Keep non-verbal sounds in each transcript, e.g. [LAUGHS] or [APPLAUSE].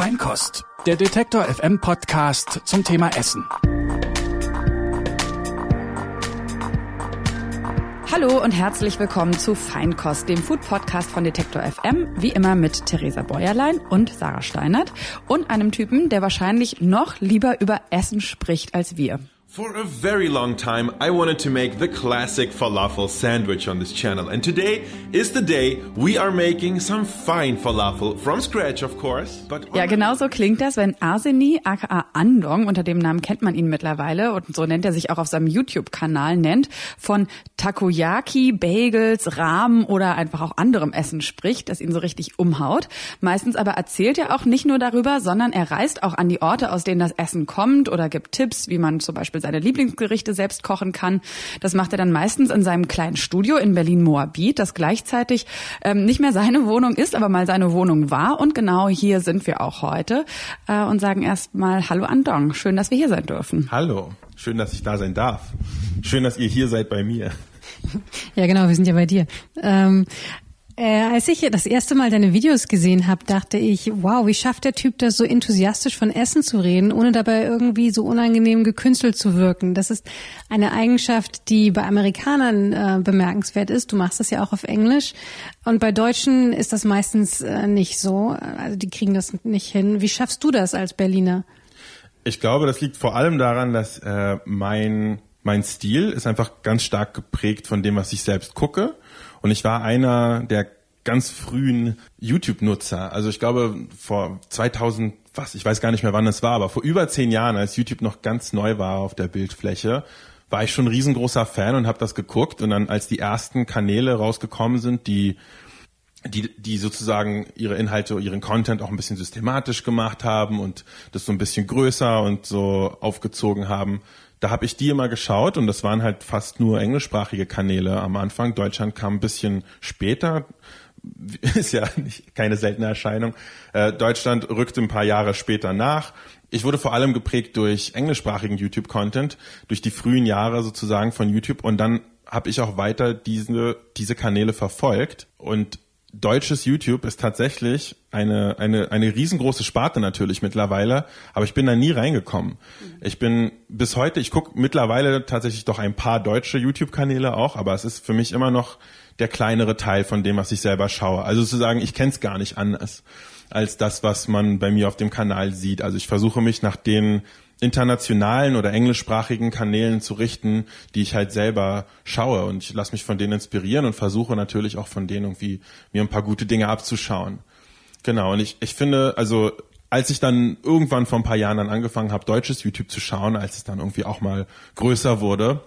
Feinkost, der Detektor FM Podcast zum Thema Essen. Hallo und herzlich willkommen zu Feinkost, dem Food Podcast von Detektor FM, wie immer mit Theresa Bäuerlein und Sarah Steinert und einem Typen, der wahrscheinlich noch lieber über Essen spricht als wir. For a very long time, I wanted to make the classic falafel sandwich on this channel, and today is the day we are making some fine falafel from scratch, of course. But ja, genau so klingt das, wenn Arseni, aka Andong, unter dem Namen kennt man ihn mittlerweile und so nennt er sich auch auf seinem YouTube-Kanal, nennt, von Takoyaki, Bagels, Rahmen oder einfach auch anderem Essen spricht, das ihn so richtig umhaut. Meistens aber erzählt er auch nicht nur darüber, sondern er reist auch an die Orte, aus denen das Essen kommt oder gibt Tipps, wie man zum Beispiel seine Lieblingsgerichte selbst kochen kann. Das macht er dann meistens in seinem kleinen Studio in Berlin-Moabit, das gleichzeitig ähm, nicht mehr seine [LAUGHS] Wohnung ist, aber mal seine Wohnung war. Und genau hier sind wir auch heute äh, und sagen erstmal Hallo Andong. Schön, dass wir hier sein dürfen. Hallo, schön, dass ich da sein darf. Schön, dass ihr hier seid bei mir. Ja, genau, wir sind ja bei dir. Ähm, äh, als ich das erste Mal deine Videos gesehen habe, dachte ich, wow, wie schafft der Typ das so enthusiastisch von Essen zu reden, ohne dabei irgendwie so unangenehm gekünstelt zu wirken. Das ist eine Eigenschaft, die bei Amerikanern äh, bemerkenswert ist. Du machst das ja auch auf Englisch. Und bei Deutschen ist das meistens äh, nicht so. Also die kriegen das nicht hin. Wie schaffst du das als Berliner? Ich glaube, das liegt vor allem daran, dass äh, mein mein Stil ist einfach ganz stark geprägt von dem, was ich selbst gucke. Und ich war einer der ganz frühen YouTube-Nutzer. Also ich glaube vor 2000, was, ich weiß gar nicht mehr wann es war, aber vor über zehn Jahren, als YouTube noch ganz neu war auf der Bildfläche, war ich schon ein riesengroßer Fan und habe das geguckt. Und dann, als die ersten Kanäle rausgekommen sind, die die, die sozusagen ihre Inhalte, ihren Content auch ein bisschen systematisch gemacht haben und das so ein bisschen größer und so aufgezogen haben, da habe ich die immer geschaut und das waren halt fast nur englischsprachige Kanäle am Anfang. Deutschland kam ein bisschen später, [LAUGHS] ist ja nicht, keine seltene Erscheinung. Äh, Deutschland rückte ein paar Jahre später nach. Ich wurde vor allem geprägt durch englischsprachigen YouTube-Content, durch die frühen Jahre sozusagen von YouTube und dann habe ich auch weiter diese, diese Kanäle verfolgt und deutsches YouTube ist tatsächlich eine, eine, eine riesengroße Sparte natürlich mittlerweile, aber ich bin da nie reingekommen. Ich bin bis heute, ich gucke mittlerweile tatsächlich doch ein paar deutsche YouTube-Kanäle auch, aber es ist für mich immer noch der kleinere Teil von dem, was ich selber schaue. Also sozusagen, ich kenne es gar nicht anders als das, was man bei mir auf dem Kanal sieht. Also ich versuche mich nach den internationalen oder englischsprachigen Kanälen zu richten, die ich halt selber schaue. Und ich lasse mich von denen inspirieren und versuche natürlich auch von denen irgendwie mir ein paar gute Dinge abzuschauen. Genau, und ich, ich finde, also als ich dann irgendwann vor ein paar Jahren dann angefangen habe, deutsches YouTube zu schauen, als es dann irgendwie auch mal größer wurde,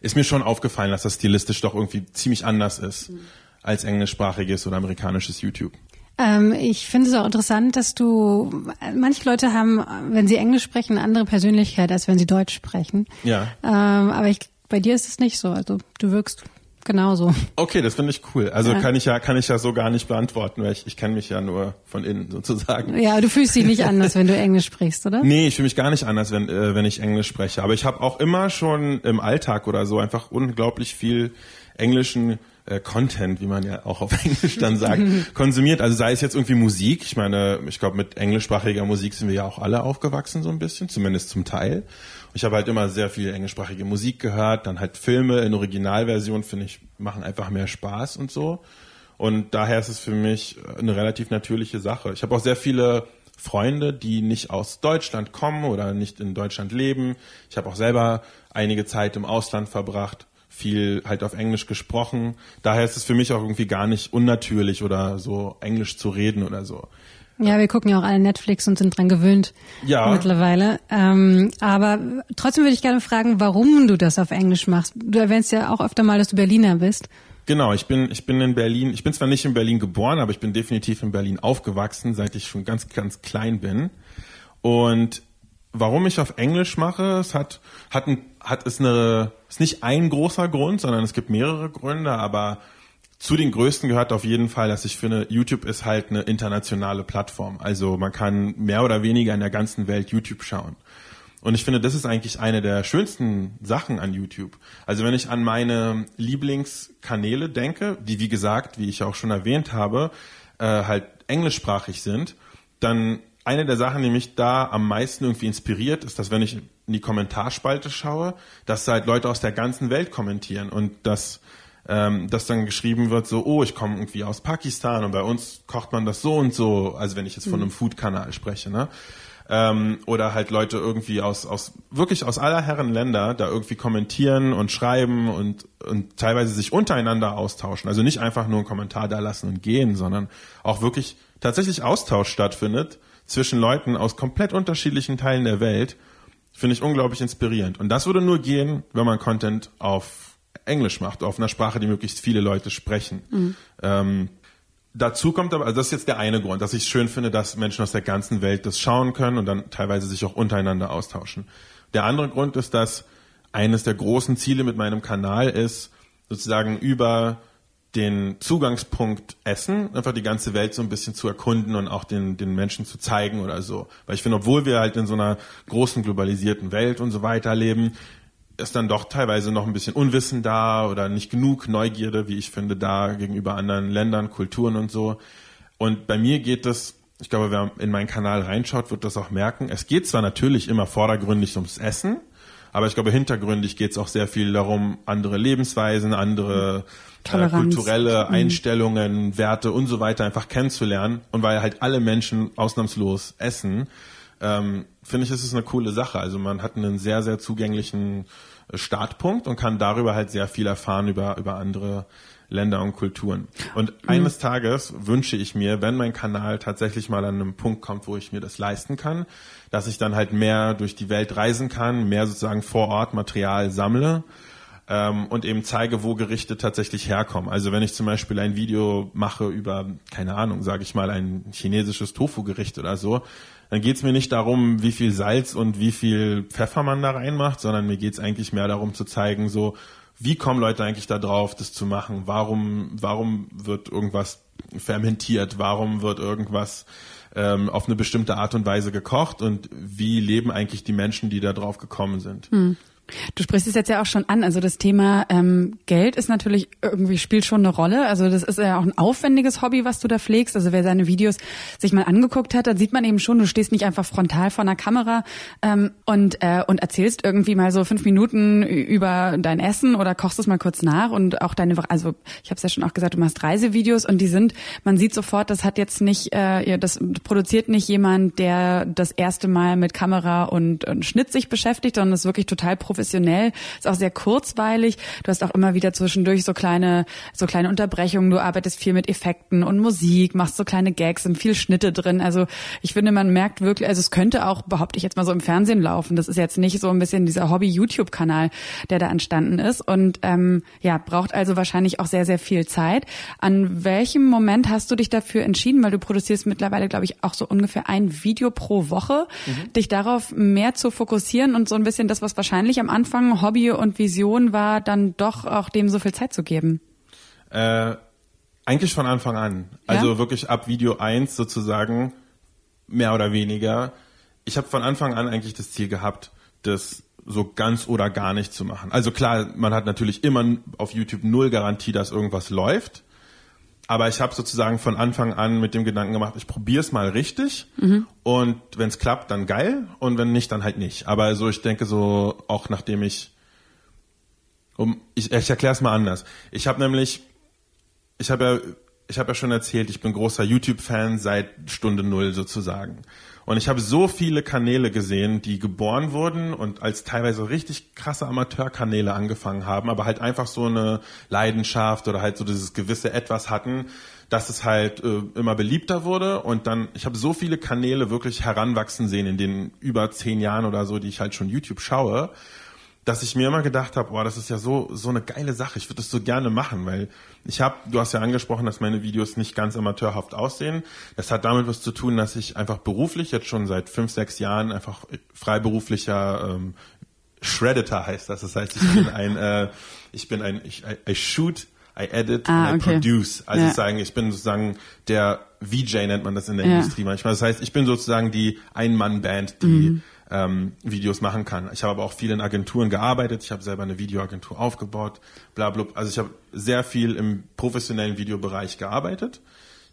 ist mir schon aufgefallen, dass das stilistisch doch irgendwie ziemlich anders ist mhm. als englischsprachiges oder amerikanisches YouTube. Ähm, ich finde es auch interessant, dass du, manche Leute haben, wenn sie Englisch sprechen, eine andere Persönlichkeit, als wenn sie Deutsch sprechen. Ja. Ähm, aber ich, bei dir ist es nicht so. Also du wirkst genauso. Okay, das finde ich cool. Also ja. kann ich ja kann ich ja so gar nicht beantworten, weil ich, ich kenne mich ja nur von innen sozusagen. Ja, du fühlst dich nicht anders, wenn du Englisch sprichst, oder? Nee, ich fühle mich gar nicht anders, wenn äh, wenn ich Englisch spreche. Aber ich habe auch immer schon im Alltag oder so einfach unglaublich viel englischen äh, Content, wie man ja auch auf [LAUGHS] Englisch dann sagt, konsumiert. Also sei es jetzt irgendwie Musik. Ich meine, ich glaube, mit englischsprachiger Musik sind wir ja auch alle aufgewachsen so ein bisschen, zumindest zum Teil. Ich habe halt immer sehr viel englischsprachige Musik gehört, dann halt Filme in Originalversion, finde ich, machen einfach mehr Spaß und so. Und daher ist es für mich eine relativ natürliche Sache. Ich habe auch sehr viele Freunde, die nicht aus Deutschland kommen oder nicht in Deutschland leben. Ich habe auch selber einige Zeit im Ausland verbracht viel halt auf Englisch gesprochen. Daher ist es für mich auch irgendwie gar nicht unnatürlich oder so Englisch zu reden oder so. Ja, wir gucken ja auch alle Netflix und sind dran gewöhnt ja. mittlerweile. Ähm, aber trotzdem würde ich gerne fragen, warum du das auf Englisch machst. Du erwähnst ja auch öfter mal, dass du Berliner bist. Genau, ich bin, ich bin in Berlin, ich bin zwar nicht in Berlin geboren, aber ich bin definitiv in Berlin aufgewachsen, seit ich schon ganz, ganz klein bin. Und warum ich auf Englisch mache, es hat, hat, ein, hat ist eine, ist nicht ein großer Grund, sondern es gibt mehrere Gründe, aber zu den größten gehört auf jeden Fall, dass ich finde, YouTube ist halt eine internationale Plattform. Also man kann mehr oder weniger in der ganzen Welt YouTube schauen. Und ich finde, das ist eigentlich eine der schönsten Sachen an YouTube. Also wenn ich an meine Lieblingskanäle denke, die wie gesagt, wie ich auch schon erwähnt habe, äh, halt englischsprachig sind, dann eine der Sachen, die mich da am meisten irgendwie inspiriert, ist, dass wenn ich in die Kommentarspalte schaue, dass halt Leute aus der ganzen Welt kommentieren und dass ähm, dass dann geschrieben wird, so, oh, ich komme irgendwie aus Pakistan und bei uns kocht man das so und so, also wenn ich jetzt von einem Food-Kanal spreche, ne? Ähm, oder halt Leute irgendwie aus, aus, wirklich aus aller Herren Länder da irgendwie kommentieren und schreiben und, und teilweise sich untereinander austauschen. Also nicht einfach nur einen Kommentar da lassen und gehen, sondern auch wirklich tatsächlich Austausch stattfindet zwischen Leuten aus komplett unterschiedlichen Teilen der Welt, finde ich unglaublich inspirierend. Und das würde nur gehen, wenn man Content auf Englisch macht, auf einer Sprache, die möglichst viele Leute sprechen. Mhm. Ähm, dazu kommt aber, also das ist jetzt der eine Grund, dass ich es schön finde, dass Menschen aus der ganzen Welt das schauen können und dann teilweise sich auch untereinander austauschen. Der andere Grund ist, dass eines der großen Ziele mit meinem Kanal ist, sozusagen über den Zugangspunkt Essen, einfach die ganze Welt so ein bisschen zu erkunden und auch den, den Menschen zu zeigen oder so. Weil ich finde, obwohl wir halt in so einer großen globalisierten Welt und so weiter leben, ist dann doch teilweise noch ein bisschen Unwissen da oder nicht genug Neugierde, wie ich finde, da gegenüber anderen Ländern, Kulturen und so. Und bei mir geht es, ich glaube, wer in meinen Kanal reinschaut, wird das auch merken. Es geht zwar natürlich immer vordergründig ums Essen, aber ich glaube, hintergründig geht es auch sehr viel darum, andere Lebensweisen, andere äh, kulturelle mhm. Einstellungen, Werte und so weiter einfach kennenzulernen. Und weil halt alle Menschen ausnahmslos essen, ähm, finde ich, ist es eine coole Sache. Also man hat einen sehr, sehr zugänglichen äh, Startpunkt und kann darüber halt sehr viel erfahren über, über andere Länder und Kulturen. Und mhm. eines Tages wünsche ich mir, wenn mein Kanal tatsächlich mal an einem Punkt kommt, wo ich mir das leisten kann, dass ich dann halt mehr durch die Welt reisen kann, mehr sozusagen vor Ort Material sammle ähm, und eben zeige, wo Gerichte tatsächlich herkommen. Also wenn ich zum Beispiel ein Video mache über, keine Ahnung, sage ich mal, ein chinesisches Tofu-Gericht oder so, dann geht es mir nicht darum, wie viel Salz und wie viel Pfeffer man da reinmacht, sondern mir geht es eigentlich mehr darum zu zeigen, so wie kommen Leute eigentlich da drauf, das zu machen? Warum, warum wird irgendwas fermentiert? Warum wird irgendwas ähm, auf eine bestimmte Art und Weise gekocht und wie leben eigentlich die Menschen, die da drauf gekommen sind. Hm. Du sprichst es jetzt ja auch schon an. Also das Thema ähm, Geld ist natürlich irgendwie spielt schon eine Rolle. Also das ist ja auch ein aufwendiges Hobby, was du da pflegst. Also wer seine Videos sich mal angeguckt hat, dann sieht man eben schon, du stehst nicht einfach frontal vor einer Kamera ähm, und äh, und erzählst irgendwie mal so fünf Minuten über dein Essen oder kochst es mal kurz nach und auch deine. Also ich habe es ja schon auch gesagt, du machst Reisevideos und die sind, man sieht sofort, das hat jetzt nicht, äh, das produziert nicht jemand, der das erste Mal mit Kamera und, und Schnitt sich beschäftigt, sondern das ist wirklich total professionell professionell, ist auch sehr kurzweilig. Du hast auch immer wieder zwischendurch so kleine, so kleine Unterbrechungen. Du arbeitest viel mit Effekten und Musik, machst so kleine Gags, sind viel Schnitte drin. Also ich finde, man merkt wirklich, also es könnte auch, behaupte ich jetzt mal so im Fernsehen laufen. Das ist jetzt nicht so ein bisschen dieser Hobby-YouTube-Kanal, der da entstanden ist. Und ähm, ja, braucht also wahrscheinlich auch sehr, sehr viel Zeit. An welchem Moment hast du dich dafür entschieden? Weil du produzierst mittlerweile, glaube ich, auch so ungefähr ein Video pro Woche, mhm. dich darauf mehr zu fokussieren und so ein bisschen das, was wahrscheinlich am Anfang Hobby und Vision war, dann doch auch dem so viel Zeit zu geben? Äh, eigentlich von Anfang an. Also ja? wirklich ab Video 1 sozusagen, mehr oder weniger. Ich habe von Anfang an eigentlich das Ziel gehabt, das so ganz oder gar nicht zu machen. Also klar, man hat natürlich immer auf YouTube null Garantie, dass irgendwas läuft. Aber ich habe sozusagen von Anfang an mit dem Gedanken gemacht, ich probiere es mal richtig mhm. und wenn es klappt, dann geil und wenn nicht, dann halt nicht. Aber so, ich denke so, auch nachdem ich, um, ich, ich erkläre es mal anders. Ich habe nämlich, ich habe ja, ich habe ja schon erzählt, ich bin großer YouTube-Fan seit Stunde Null sozusagen. Und ich habe so viele Kanäle gesehen, die geboren wurden und als teilweise richtig krasse Amateurkanäle angefangen haben, aber halt einfach so eine Leidenschaft oder halt so dieses gewisse Etwas hatten, dass es halt äh, immer beliebter wurde. Und dann, ich habe so viele Kanäle wirklich heranwachsen sehen in den über zehn Jahren oder so, die ich halt schon YouTube schaue dass ich mir immer gedacht habe, boah, das ist ja so so eine geile Sache. Ich würde das so gerne machen, weil ich habe, du hast ja angesprochen, dass meine Videos nicht ganz amateurhaft aussehen. Das hat damit was zu tun, dass ich einfach beruflich jetzt schon seit fünf, sechs Jahren einfach freiberuflicher ähm, Shredditor heißt das. Das heißt, ich bin [LAUGHS] ein, äh, ich bin ein, ich, I, I shoot, I edit, ah, I okay. produce. Also ja. sagen, ich bin sozusagen der VJ nennt man das in der ja. Industrie manchmal. Das heißt, ich bin sozusagen die Ein-Mann-Band, die mhm ähm, Videos machen kann. Ich habe aber auch viel in Agenturen gearbeitet. Ich habe selber eine Videoagentur aufgebaut, bla bla. Also ich habe sehr viel im professionellen Videobereich gearbeitet.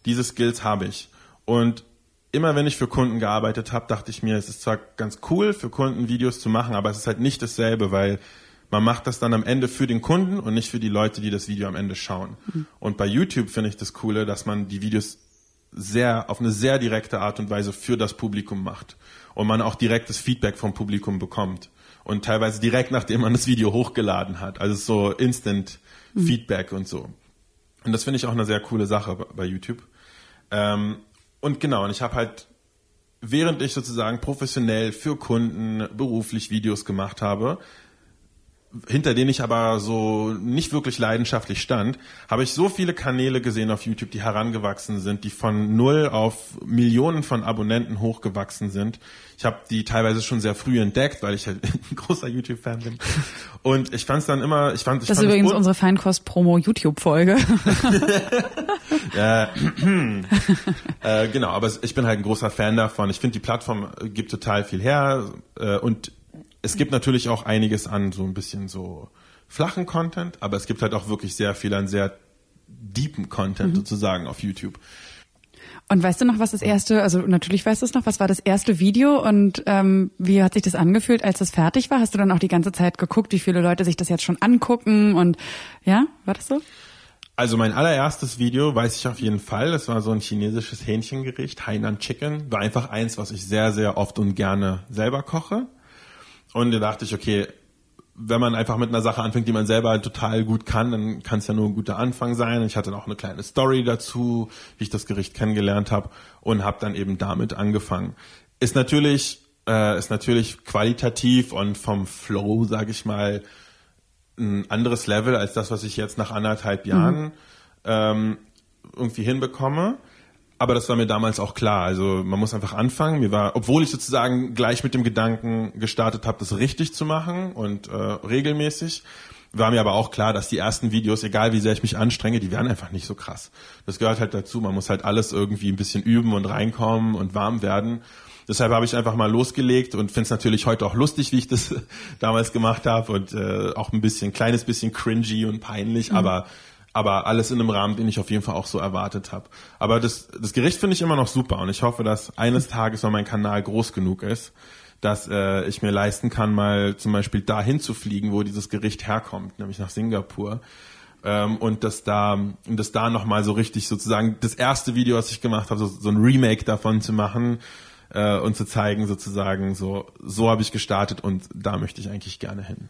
Diese Skills habe ich. Und immer wenn ich für Kunden gearbeitet habe, dachte ich mir, es ist zwar ganz cool, für Kunden Videos zu machen, aber es ist halt nicht dasselbe, weil man macht das dann am Ende für den Kunden und nicht für die Leute, die das Video am Ende schauen. Mhm. Und bei YouTube finde ich das Coole, dass man die Videos sehr, auf eine sehr direkte Art und Weise für das Publikum macht. Und man auch direktes Feedback vom Publikum bekommt. Und teilweise direkt nachdem man das Video hochgeladen hat. Also so Instant mhm. Feedback und so. Und das finde ich auch eine sehr coole Sache bei YouTube. Ähm, und genau, und ich habe halt, während ich sozusagen professionell für Kunden beruflich Videos gemacht habe, hinter denen ich aber so nicht wirklich leidenschaftlich stand, habe ich so viele Kanäle gesehen auf YouTube, die herangewachsen sind, die von null auf Millionen von Abonnenten hochgewachsen sind. Ich habe die teilweise schon sehr früh entdeckt, weil ich halt [LAUGHS] ein großer YouTube-Fan bin. Und ich fand es dann immer, ich fand, ich das fand ist übrigens unsere Feinkost-Promo-YouTube-Folge. [LAUGHS] äh, [LAUGHS] äh, genau, aber ich bin halt ein großer Fan davon. Ich finde, die Plattform gibt total viel her äh, und es gibt natürlich auch einiges an so ein bisschen so flachen Content, aber es gibt halt auch wirklich sehr viel an sehr deepen Content mhm. sozusagen auf YouTube. Und weißt du noch, was das erste, also natürlich weißt du es noch, was war das erste Video und ähm, wie hat sich das angefühlt, als es fertig war? Hast du dann auch die ganze Zeit geguckt, wie viele Leute sich das jetzt schon angucken und ja, war das so? Also mein allererstes Video weiß ich auf jeden Fall. Das war so ein chinesisches Hähnchengericht, Hainan Chicken. War einfach eins, was ich sehr, sehr oft und gerne selber koche. Und da dachte ich, okay, wenn man einfach mit einer Sache anfängt, die man selber total gut kann, dann kann es ja nur ein guter Anfang sein. Ich hatte auch eine kleine Story dazu, wie ich das Gericht kennengelernt habe und habe dann eben damit angefangen. Ist natürlich äh, ist natürlich qualitativ und vom Flow, sage ich mal, ein anderes Level als das, was ich jetzt nach anderthalb Jahren mhm. ähm, irgendwie hinbekomme. Aber das war mir damals auch klar. Also man muss einfach anfangen. Mir war, obwohl ich sozusagen gleich mit dem Gedanken gestartet habe, das richtig zu machen und äh, regelmäßig, war mir aber auch klar, dass die ersten Videos, egal wie sehr ich mich anstrenge, die werden einfach nicht so krass. Das gehört halt dazu. Man muss halt alles irgendwie ein bisschen üben und reinkommen und warm werden. Deshalb habe ich einfach mal losgelegt und finde es natürlich heute auch lustig, wie ich das [LAUGHS] damals gemacht habe und äh, auch ein bisschen kleines bisschen cringy und peinlich, mhm. aber aber alles in einem Rahmen, den ich auf jeden Fall auch so erwartet habe. Aber das, das Gericht finde ich immer noch super und ich hoffe, dass eines Tages, wenn mein Kanal groß genug ist, dass äh, ich mir leisten kann, mal zum Beispiel dahin zu fliegen, wo dieses Gericht herkommt, nämlich nach Singapur. Ähm, und dass da, und dass da nochmal so richtig sozusagen das erste Video, was ich gemacht habe, so, so ein Remake davon zu machen, äh, und zu zeigen sozusagen, so, so habe ich gestartet und da möchte ich eigentlich gerne hin.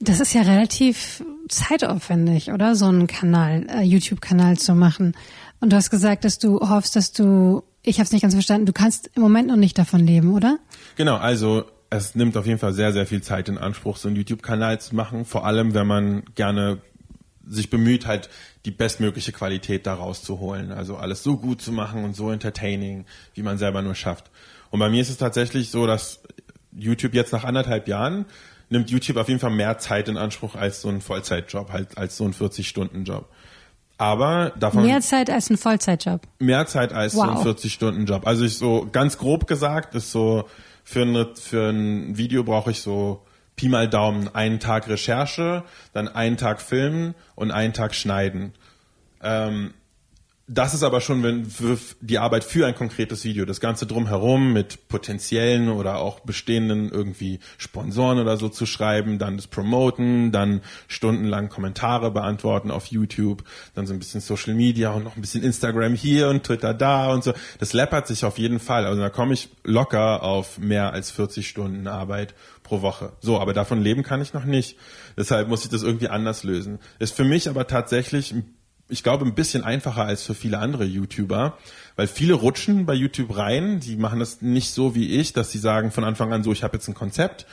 Das ist ja relativ zeitaufwendig, oder? So einen Kanal, äh, YouTube-Kanal zu machen. Und du hast gesagt, dass du hoffst, dass du, ich habe es nicht ganz verstanden, du kannst im Moment noch nicht davon leben, oder? Genau, also es nimmt auf jeden Fall sehr, sehr viel Zeit in Anspruch, so einen YouTube-Kanal zu machen. Vor allem, wenn man gerne sich bemüht, halt die bestmögliche Qualität daraus zu holen. Also alles so gut zu machen und so entertaining, wie man selber nur schafft. Und bei mir ist es tatsächlich so, dass YouTube jetzt nach anderthalb Jahren nimmt YouTube auf jeden Fall mehr Zeit in Anspruch als so ein Vollzeitjob, halt als so ein 40-Stunden-Job. Aber davon. Mehr Zeit als ein Vollzeitjob. Mehr Zeit als wow. so ein 40-Stunden-Job. Also ich so ganz grob gesagt ist so für ein, für ein Video brauche ich so Pi mal Daumen einen Tag Recherche, dann einen Tag Filmen und einen Tag Schneiden. Ähm, das ist aber schon wenn die Arbeit für ein konkretes Video. Das Ganze drumherum mit potenziellen oder auch bestehenden irgendwie Sponsoren oder so zu schreiben, dann das Promoten, dann stundenlang Kommentare beantworten auf YouTube, dann so ein bisschen Social Media und noch ein bisschen Instagram hier und Twitter da und so. Das läppert sich auf jeden Fall. Also da komme ich locker auf mehr als 40 Stunden Arbeit pro Woche. So, aber davon leben kann ich noch nicht. Deshalb muss ich das irgendwie anders lösen. Ist für mich aber tatsächlich ein ich glaube, ein bisschen einfacher als für viele andere YouTuber, weil viele rutschen bei YouTube rein, die machen das nicht so wie ich, dass sie sagen von Anfang an so, ich habe jetzt ein Konzept,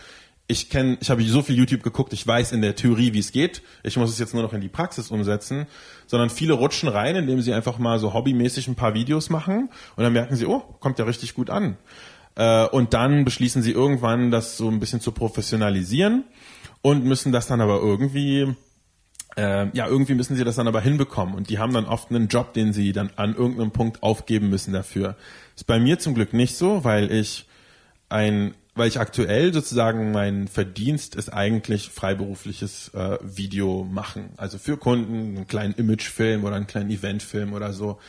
ich kenne, ich habe so viel YouTube geguckt, ich weiß in der Theorie, wie es geht, ich muss es jetzt nur noch in die Praxis umsetzen, sondern viele rutschen rein, indem sie einfach mal so hobbymäßig ein paar Videos machen. Und dann merken sie, oh, kommt ja richtig gut an. Äh, und dann beschließen sie irgendwann, das so ein bisschen zu professionalisieren und müssen das dann aber irgendwie äh, ja, irgendwie müssen sie das dann aber hinbekommen und die haben dann oft einen Job, den sie dann an irgendeinem Punkt aufgeben müssen dafür. Ist bei mir zum Glück nicht so, weil ich ein, weil ich aktuell sozusagen mein Verdienst ist eigentlich freiberufliches äh, Video machen. Also für Kunden, einen kleinen Imagefilm oder einen kleinen Eventfilm oder so.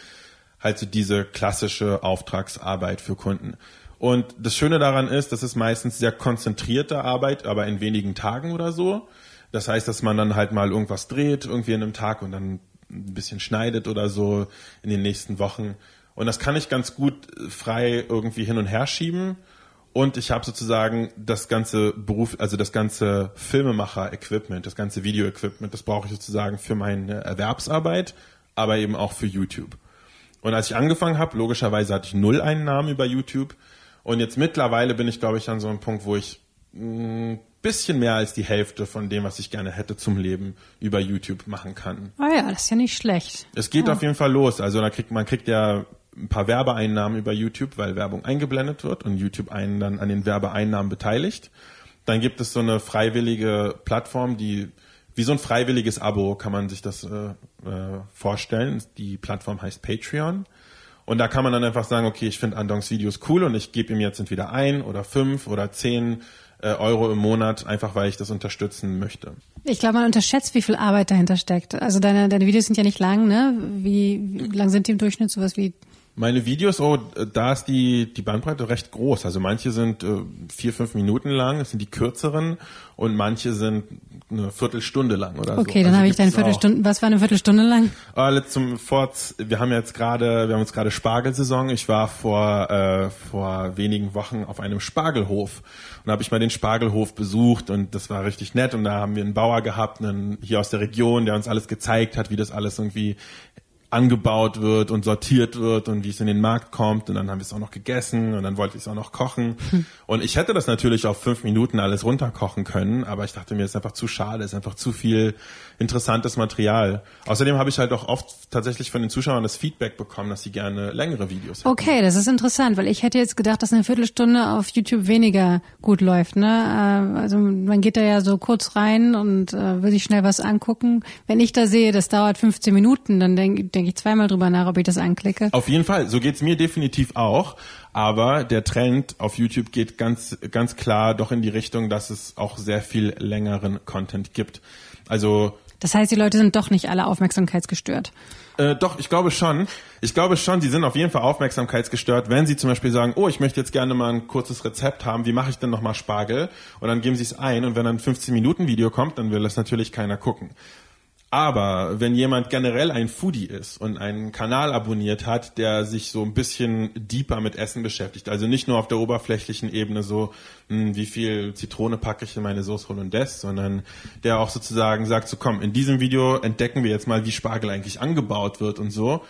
halt so diese klassische Auftragsarbeit für Kunden. Und das Schöne daran ist, das ist meistens sehr konzentrierte Arbeit, aber in wenigen Tagen oder so. Das heißt, dass man dann halt mal irgendwas dreht, irgendwie in einem Tag und dann ein bisschen schneidet oder so in den nächsten Wochen. Und das kann ich ganz gut frei irgendwie hin und her schieben. Und ich habe sozusagen das ganze Beruf, also das ganze Filmemacher-Equipment, das ganze Video-Equipment, das brauche ich sozusagen für meine Erwerbsarbeit, aber eben auch für YouTube. Und als ich angefangen habe, logischerweise hatte ich null Einnahmen über YouTube. Und jetzt mittlerweile bin ich, glaube ich, an so einem Punkt, wo ich ein bisschen mehr als die Hälfte von dem, was ich gerne hätte zum Leben über YouTube machen kann. Ah ja, das ist ja nicht schlecht. Es geht ja. auf jeden Fall los. Also da kriegt man kriegt ja ein paar Werbeeinnahmen über YouTube, weil Werbung eingeblendet wird und YouTube einen dann an den Werbeeinnahmen beteiligt. Dann gibt es so eine freiwillige Plattform, die wie so ein freiwilliges Abo kann man sich das äh, äh, vorstellen. Die Plattform heißt Patreon. Und da kann man dann einfach sagen, okay, ich finde Andongs Videos cool und ich gebe ihm jetzt entweder ein oder fünf oder zehn Euro im Monat, einfach weil ich das unterstützen möchte. Ich glaube, man unterschätzt, wie viel Arbeit dahinter steckt. Also deine, deine Videos sind ja nicht lang, ne? Wie, wie lang sind die im Durchschnitt? Sowas wie meine Videos, oh, da ist die, die Bandbreite recht groß. Also manche sind äh, vier, fünf Minuten lang, das sind die kürzeren und manche sind eine Viertelstunde lang oder okay, so. Okay, dann also habe ich deine Viertelstunde. Was war eine Viertelstunde lang? Äh, zum Forts, wir haben jetzt gerade, wir haben uns gerade Spargelsaison. Ich war vor äh, vor wenigen Wochen auf einem Spargelhof und habe ich mal den Spargelhof besucht und das war richtig nett und da haben wir einen Bauer gehabt, einen hier aus der Region, der uns alles gezeigt hat, wie das alles irgendwie angebaut wird und sortiert wird und wie es in den Markt kommt und dann haben wir es auch noch gegessen und dann wollte ich es auch noch kochen hm. und ich hätte das natürlich auf fünf Minuten alles runterkochen können, aber ich dachte mir, es ist einfach zu schade, es ist einfach zu viel interessantes Material. Außerdem habe ich halt auch oft tatsächlich von den Zuschauern das Feedback bekommen, dass sie gerne längere Videos hätten. Okay, das ist interessant, weil ich hätte jetzt gedacht, dass eine Viertelstunde auf YouTube weniger gut läuft. Ne? Äh, also man geht da ja so kurz rein und äh, will sich schnell was angucken. Wenn ich da sehe, das dauert 15 Minuten, dann denke denke ich zweimal drüber nach, ob ich das anklicke. Auf jeden Fall, so geht's mir definitiv auch. Aber der Trend auf YouTube geht ganz, ganz klar doch in die Richtung, dass es auch sehr viel längeren Content gibt. Also das heißt, die Leute sind doch nicht alle aufmerksamkeitsgestört. Äh, doch, ich glaube schon. Ich glaube schon, sie sind auf jeden Fall aufmerksamkeitsgestört, wenn sie zum Beispiel sagen, oh, ich möchte jetzt gerne mal ein kurzes Rezept haben, wie mache ich denn nochmal Spargel? Und dann geben sie es ein und wenn dann ein 15 Minuten Video kommt, dann will das natürlich keiner gucken. Aber wenn jemand generell ein Foodie ist und einen Kanal abonniert hat, der sich so ein bisschen deeper mit Essen beschäftigt, also nicht nur auf der oberflächlichen Ebene so, mh, hm, wie viel Zitrone packe ich in meine Sauce Hollandaise, sondern der auch sozusagen sagt, so komm, in diesem Video entdecken wir jetzt mal, wie Spargel eigentlich angebaut wird und so.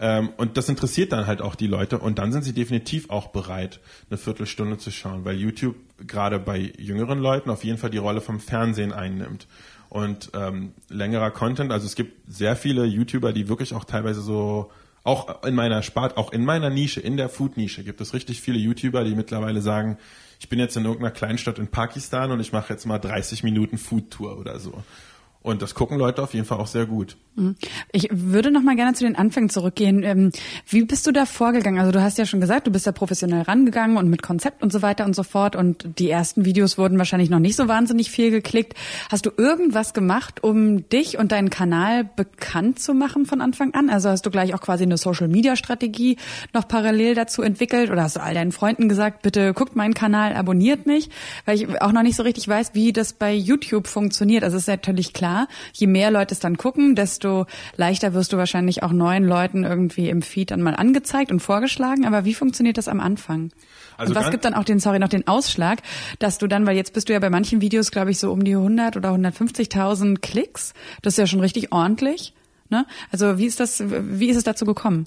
Ähm, und das interessiert dann halt auch die Leute und dann sind sie definitiv auch bereit, eine Viertelstunde zu schauen, weil YouTube gerade bei jüngeren Leuten auf jeden Fall die Rolle vom Fernsehen einnimmt und ähm, längerer Content. Also es gibt sehr viele YouTuber, die wirklich auch teilweise so auch in meiner Spart, auch in meiner Nische, in der Food-Nische gibt es richtig viele YouTuber, die mittlerweile sagen, ich bin jetzt in irgendeiner Kleinstadt in Pakistan und ich mache jetzt mal 30 Minuten Food-Tour oder so. Und das gucken Leute auf jeden Fall auch sehr gut. Mhm. Ich würde noch mal gerne zu den Anfängen zurückgehen. Ähm, wie bist du da vorgegangen? Also du hast ja schon gesagt, du bist da professionell rangegangen und mit Konzept und so weiter und so fort. Und die ersten Videos wurden wahrscheinlich noch nicht so wahnsinnig viel geklickt. Hast du irgendwas gemacht, um dich und deinen Kanal bekannt zu machen von Anfang an? Also hast du gleich auch quasi eine Social-Media-Strategie noch parallel dazu entwickelt? Oder hast du all deinen Freunden gesagt, bitte guckt meinen Kanal, abonniert mich? Weil ich auch noch nicht so richtig weiß, wie das bei YouTube funktioniert. Also es ist natürlich klar, klar, je mehr Leute es dann gucken, desto leichter wirst du wahrscheinlich auch neuen Leuten irgendwie im Feed dann mal angezeigt und vorgeschlagen. Aber wie funktioniert das am Anfang? Also und was gibt dann auch den, sorry, noch den Ausschlag, dass du dann, weil jetzt bist du ja bei manchen Videos, glaube ich, so um die 100 oder 150.000 Klicks. Das ist ja schon richtig ordentlich. Ne? Also wie ist das, wie ist es dazu gekommen?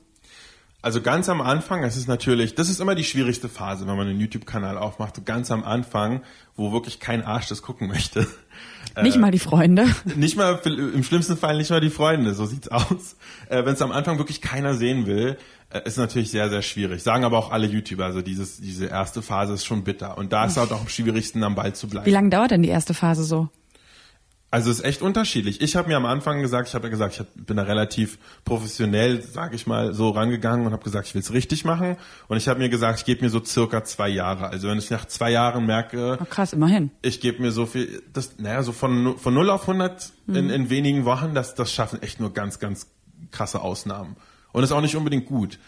Also ganz am Anfang, es ist natürlich, das ist immer die schwierigste Phase, wenn man einen YouTube-Kanal aufmacht. Ganz am Anfang, wo wirklich kein Arsch das gucken möchte. [LAUGHS] Nicht äh, mal die Freunde. [LAUGHS] Nicht mal, im schlimmsten Fall nicht mal die Freunde, so sieht's aus. Äh, Wenn es am Anfang wirklich keiner sehen will, äh, ist natürlich sehr, sehr schwierig. Sagen aber auch alle YouTuber, also dieses, diese erste Phase ist schon bitter. Und da ist es halt auch am schwierigsten, am Ball zu bleiben. Wie lange dauert denn die erste Phase so? Also es ist echt unterschiedlich. Ich habe mir am Anfang gesagt, ich habe ja gesagt, ich bin da relativ professionell, sage ich mal, so rangegangen und habe gesagt, ich will es richtig machen. Und ich habe mir gesagt, ich gebe mir so circa zwei Jahre. Also wenn ich nach zwei Jahren merke, oh, krass, immerhin. Ich gebe mir so viel, das, naja, so von von 0 auf 100 mhm. in, in wenigen Wochen, das das schaffen echt nur ganz ganz krasse Ausnahmen. Und ist auch nicht unbedingt gut.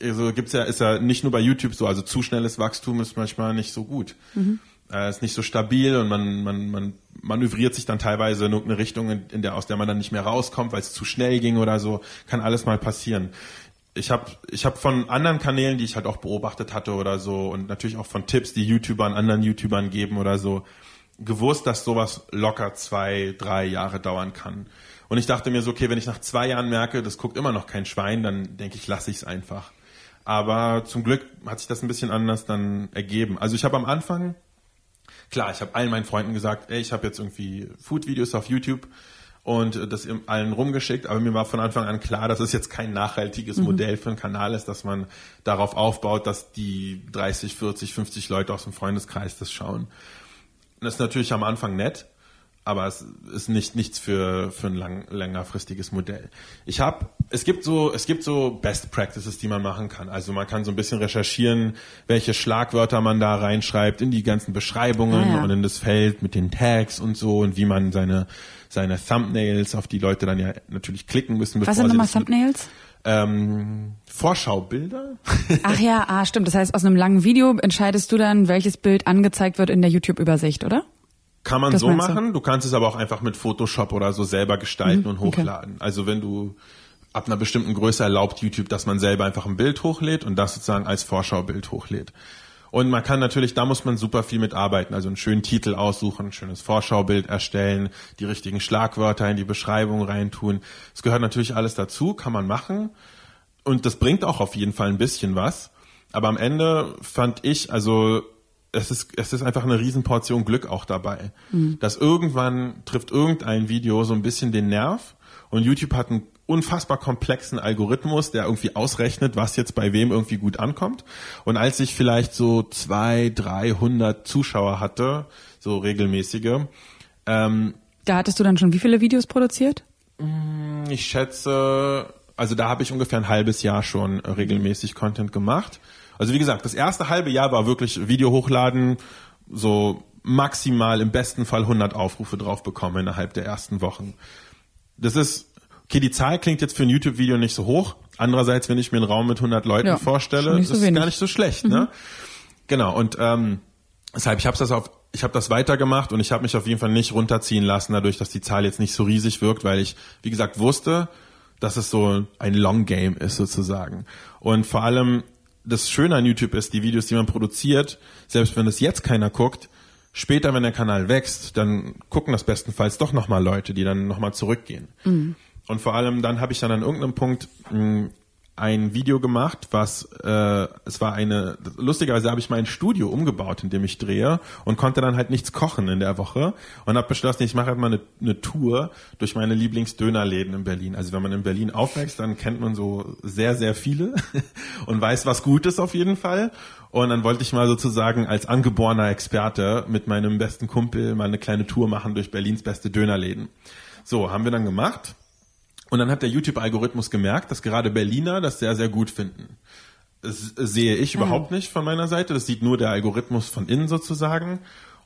Also gibt's ja, ist ja nicht nur bei YouTube so, also zu schnelles Wachstum ist manchmal nicht so gut. Mhm. Äh, ist nicht so stabil und man, man, man manövriert sich dann teilweise in irgendeine Richtung, in, in der, aus der man dann nicht mehr rauskommt, weil es zu schnell ging oder so. Kann alles mal passieren ich habe ich hab von anderen Kanälen, die ich halt auch beobachtet hatte oder so und natürlich auch von Tipps, die YouTuber an anderen YouTubern geben oder so, gewusst, dass sowas locker zwei, drei Jahre dauern kann. Und ich dachte mir so, okay, wenn ich nach zwei Jahren merke, das guckt immer noch kein Schwein, dann denke ich, lasse ich es einfach. Aber zum Glück hat sich das ein bisschen anders dann ergeben. Also ich habe am Anfang, klar, ich habe allen meinen Freunden gesagt, ey, ich habe jetzt irgendwie Food-Videos auf YouTube und das allen rumgeschickt, aber mir war von Anfang an klar, dass es jetzt kein nachhaltiges mhm. Modell für einen Kanal ist, dass man darauf aufbaut, dass die 30, 40, 50 Leute aus dem Freundeskreis das schauen. Das ist natürlich am Anfang nett, aber es ist nicht nichts für für ein lang, längerfristiges Modell. Ich habe es gibt so es gibt so Best Practices, die man machen kann. Also man kann so ein bisschen recherchieren, welche Schlagwörter man da reinschreibt in die ganzen Beschreibungen ah, ja. und in das Feld mit den Tags und so und wie man seine seine Thumbnails, auf die Leute dann ja natürlich klicken müssen. Was sind nochmal Thumbnails? Ähm, Vorschaubilder. Ach ja, ah, stimmt. Das heißt, aus einem langen Video entscheidest du dann, welches Bild angezeigt wird in der YouTube-Übersicht, oder? Kann man das so machen. Du? du? kannst es aber auch einfach mit Photoshop oder so selber gestalten mhm, und hochladen. Okay. Also wenn du ab einer bestimmten Größe erlaubt YouTube, dass man selber einfach ein Bild hochlädt und das sozusagen als Vorschaubild hochlädt. Und man kann natürlich, da muss man super viel mit arbeiten. Also einen schönen Titel aussuchen, ein schönes Vorschaubild erstellen, die richtigen Schlagwörter in die Beschreibung reintun. Es gehört natürlich alles dazu, kann man machen. Und das bringt auch auf jeden Fall ein bisschen was. Aber am Ende fand ich, also es ist, es ist einfach eine Riesenportion Glück auch dabei. Mhm. Dass irgendwann trifft irgendein Video so ein bisschen den Nerv und YouTube hat einen unfassbar komplexen Algorithmus, der irgendwie ausrechnet, was jetzt bei wem irgendwie gut ankommt. Und als ich vielleicht so zwei, dreihundert Zuschauer hatte, so regelmäßige, ähm, da hattest du dann schon wie viele Videos produziert? Mm, ich schätze, also da habe ich ungefähr ein halbes Jahr schon regelmäßig Content gemacht. Also wie gesagt, das erste halbe Jahr war wirklich Video hochladen, so maximal im besten Fall 100 Aufrufe drauf bekommen innerhalb der ersten Wochen. Das ist okay, die Zahl klingt jetzt für ein YouTube-Video nicht so hoch. Andererseits, wenn ich mir einen Raum mit 100 Leuten ja, vorstelle, ist es gar nicht so schlecht. Ne? Mhm. Ne? Genau. Und ähm, deshalb, ich habe das auf, ich habe das weitergemacht und ich habe mich auf jeden Fall nicht runterziehen lassen, dadurch, dass die Zahl jetzt nicht so riesig wirkt, weil ich, wie gesagt, wusste, dass es so ein Long Game ist sozusagen. Und vor allem das Schöne an YouTube ist, die Videos, die man produziert, selbst wenn es jetzt keiner guckt, später, wenn der Kanal wächst, dann gucken das bestenfalls doch nochmal Leute, die dann nochmal zurückgehen. Mhm. Und vor allem dann habe ich dann an irgendeinem Punkt mh, hm, ein Video gemacht, was äh, es war eine lustigerweise habe ich mein Studio umgebaut, in dem ich drehe und konnte dann halt nichts kochen in der Woche und habe beschlossen, ich mache halt mal eine, eine Tour durch meine Lieblingsdönerläden in Berlin. Also wenn man in Berlin aufwächst, dann kennt man so sehr sehr viele [LAUGHS] und weiß, was gut ist auf jeden Fall. Und dann wollte ich mal sozusagen als angeborener Experte mit meinem besten Kumpel mal eine kleine Tour machen durch Berlins beste Dönerläden. So, haben wir dann gemacht und dann hat der YouTube-Algorithmus gemerkt, dass gerade Berliner das sehr, sehr gut finden. Das sehe ich überhaupt nicht von meiner Seite. Das sieht nur der Algorithmus von innen sozusagen.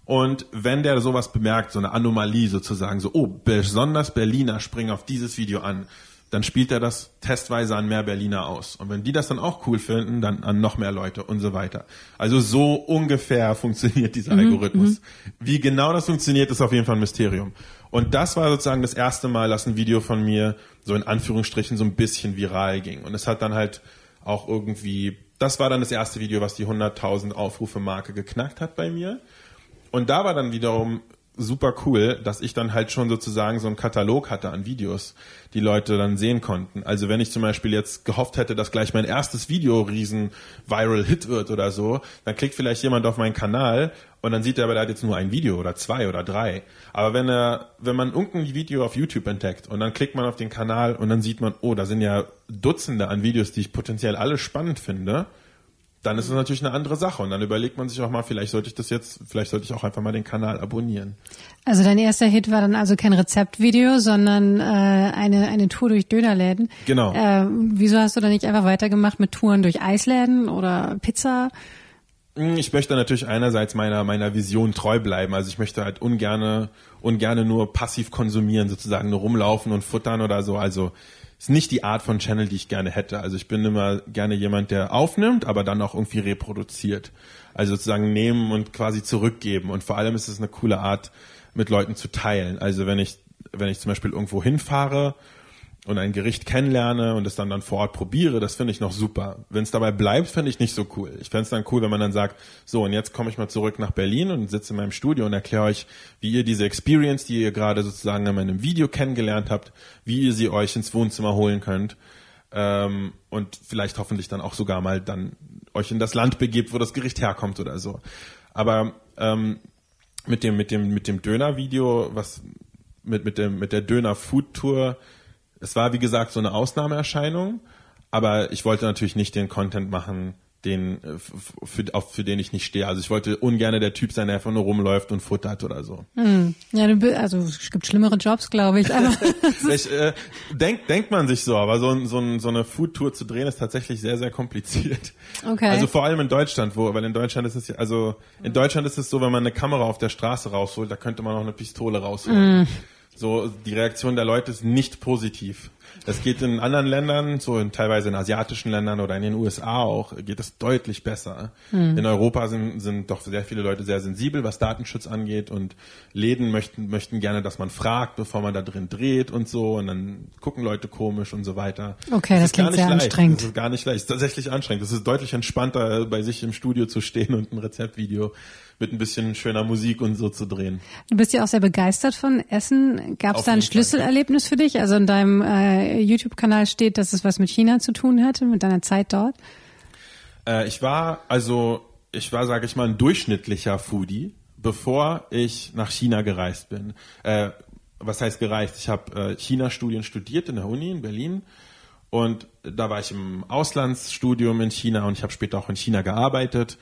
Und wenn der sowas bemerkt, so eine Anomalie sozusagen, so, oh, besonders Berliner springen auf dieses Video an, dann spielt er das testweise an mehr Berliner aus. Und wenn die das dann auch cool finden, dann an noch mehr Leute und so weiter. Also so ungefähr [LAUGHS] funktioniert dieser mhm, Algorithmus. Mhm. Wie genau das funktioniert, ist auf jeden Fall ein Mysterium. Und das war sozusagen das erste Mal, dass ein Video von mir so in Anführungsstrichen so ein bisschen viral ging. Und es hat dann halt auch irgendwie, das war dann das erste Video, was die 100.000 Aufrufe Marke geknackt hat bei mir. Und da war dann wiederum super cool, dass ich dann halt schon sozusagen so einen Katalog hatte an Videos, die Leute dann sehen konnten. Also wenn ich zum Beispiel jetzt gehofft hätte, dass gleich mein erstes Video riesen viral Hit wird oder so, dann klickt vielleicht jemand auf meinen Kanal und dann sieht er aber, hat jetzt nur ein Video oder zwei oder drei. Aber wenn er, wenn man irgendein Video auf YouTube entdeckt und dann klickt man auf den Kanal und dann sieht man, oh, da sind ja Dutzende an Videos, die ich potenziell alle spannend finde, dann ist es natürlich eine andere Sache. Und dann überlegt man sich auch mal, vielleicht sollte ich das jetzt, vielleicht sollte ich auch einfach mal den Kanal abonnieren. Also dein erster Hit war dann also kein Rezeptvideo, sondern äh, eine, eine Tour durch Dönerläden. Genau. Äh, wieso hast du dann nicht einfach weitergemacht mit Touren durch Eisläden oder Pizza? Hm, ich möchte natürlich einerseits meiner, meiner Vision treu bleiben. Also ich möchte halt ungerne, ungerne nur passiv konsumieren, sozusagen nur rumlaufen und futtern oder so. Also ist nicht die Art von Channel, die ich gerne hätte. Also ich bin immer gerne jemand, der aufnimmt, aber dann auch irgendwie reproduziert. Also sozusagen nehmen und quasi zurückgeben. Und vor allem ist es eine coole Art, mit Leuten zu teilen. Also wenn ich, wenn ich zum Beispiel irgendwo hinfahre und ein Gericht kennenlerne und es dann dann vor Ort probiere, das finde ich noch super. Wenn es dabei bleibt, finde ich nicht so cool. Ich fände es dann cool, wenn man dann sagt, so und jetzt komme ich mal zurück nach Berlin und sitze in meinem Studio und erkläre euch, wie ihr diese Experience, die ihr gerade sozusagen in meinem Video kennengelernt habt, wie ihr sie euch ins Wohnzimmer holen könnt ähm, und vielleicht hoffentlich dann auch sogar mal dann euch in das Land begebt, wo das Gericht herkommt oder so. Aber ähm, mit dem mit dem mit dem Döner-Video, was mit mit dem mit der Döner Food Tour es war, wie gesagt, so eine Ausnahmeerscheinung, aber ich wollte natürlich nicht den Content machen, den, äh, für, auf, für den ich nicht stehe. Also ich wollte ungern der Typ sein, der einfach nur rumläuft und futtert oder so. Hm. Ja, du, bist, also es gibt schlimmere Jobs, glaube ich. Aber [LAUGHS] ich, äh, denk, denkt man sich so, aber so, so, so eine Foodtour zu drehen ist tatsächlich sehr, sehr kompliziert. Okay. Also vor allem in Deutschland, wo, weil in Deutschland ist es ja, also in Deutschland ist es so, wenn man eine Kamera auf der Straße rausholt, da könnte man auch eine Pistole rausholen. Mm. So, die Reaktion der Leute ist nicht positiv. Das geht in anderen Ländern, so in teilweise in asiatischen Ländern oder in den USA auch, geht es deutlich besser. Mhm. In Europa sind, sind doch sehr viele Leute sehr sensibel, was Datenschutz angeht und Läden möchten, möchten gerne, dass man fragt, bevor man da drin dreht und so und dann gucken Leute komisch und so weiter. Okay, das, das klingt sehr leicht. anstrengend. Das ist gar nicht leicht. Das ist tatsächlich anstrengend. Das ist deutlich entspannter, bei sich im Studio zu stehen und ein Rezeptvideo mit ein bisschen schöner Musik und so zu drehen. Du bist ja auch sehr begeistert von Essen. Gab es da ein Schlüsselerlebnis für dich? Also in deinem äh, YouTube-Kanal steht, dass es was mit China zu tun hatte, mit deiner Zeit dort. Äh, ich war, also ich war, sage ich mal, ein durchschnittlicher Foodie, bevor ich nach China gereist bin. Äh, was heißt gereist? Ich habe äh, China-Studien studiert in der Uni in Berlin. Und da war ich im Auslandsstudium in China und ich habe später auch in China gearbeitet.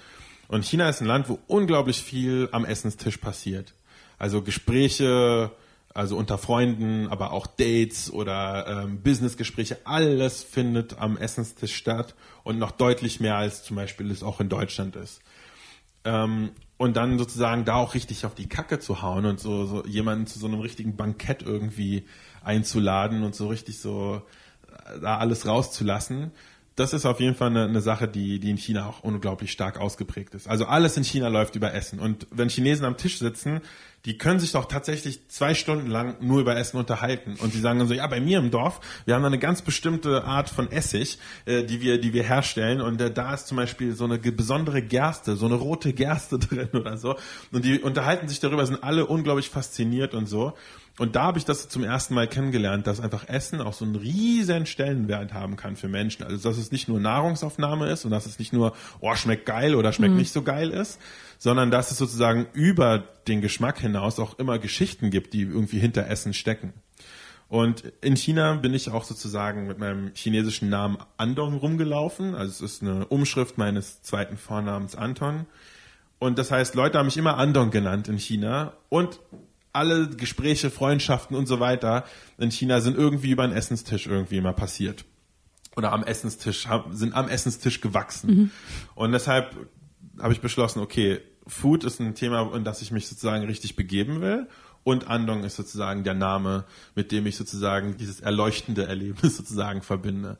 Und China ist ein Land, wo unglaublich viel am Essenstisch passiert. Also Gespräche, also unter Freunden, aber auch Dates oder ähm, Businessgespräche, alles findet am Essenstisch statt und noch deutlich mehr als zum Beispiel es auch in Deutschland ist. Ähm, und dann sozusagen da auch richtig auf die Kacke zu hauen und so, so jemanden zu so einem richtigen Bankett irgendwie einzuladen und so richtig so äh, da alles rauszulassen das ist auf jeden Fall eine, eine, Sache, die, die in China auch unglaublich stark ausgeprägt ist. Also alles in China läuft über Essen. Und wenn Chinesen am Tisch sitzen, die können sich doch tatsächlich zwei Stunden lang nur über Essen unterhalten. Und die sagen dann so, ja, bei mir im Dorf, wir haben da eine ganz bestimmte Art von Essig, äh, die wir, die wir herstellen. Und äh, da ist zum Beispiel so eine besondere Gerste, so eine rote Gerste [LAUGHS] drin oder so. Und die unterhalten sich darüber, sind alle unglaublich fasziniert und so. Und da habe ich das zum ersten Mal kennengelernt, dass einfach Essen auch so einen riesen Stellenwert haben kann für Menschen. Also dass es nicht nur Nahrungsaufnahme ist und dass es nicht nur, oh, schmeckt geil oder schmeckt mhm. nicht so geil ist, sondern dass es sozusagen über den Geschmack hinaus auch immer Geschichten gibt, die irgendwie hinter Essen stecken. Und in China bin ich auch sozusagen mit meinem chinesischen Namen Andong rumgelaufen. Also es ist eine Umschrift meines zweiten Vornamens Anton. Und das heißt, Leute haben mich immer Andong genannt in China. Und alle Gespräche, Freundschaften und so weiter in China sind irgendwie über einen Essenstisch irgendwie immer passiert. Oder am Essenstisch, sind am Essenstisch gewachsen. Mhm. Und deshalb habe ich beschlossen, okay, Food ist ein Thema, in das ich mich sozusagen richtig begeben will. Und Andong ist sozusagen der Name, mit dem ich sozusagen dieses erleuchtende Erlebnis [LAUGHS] sozusagen verbinde.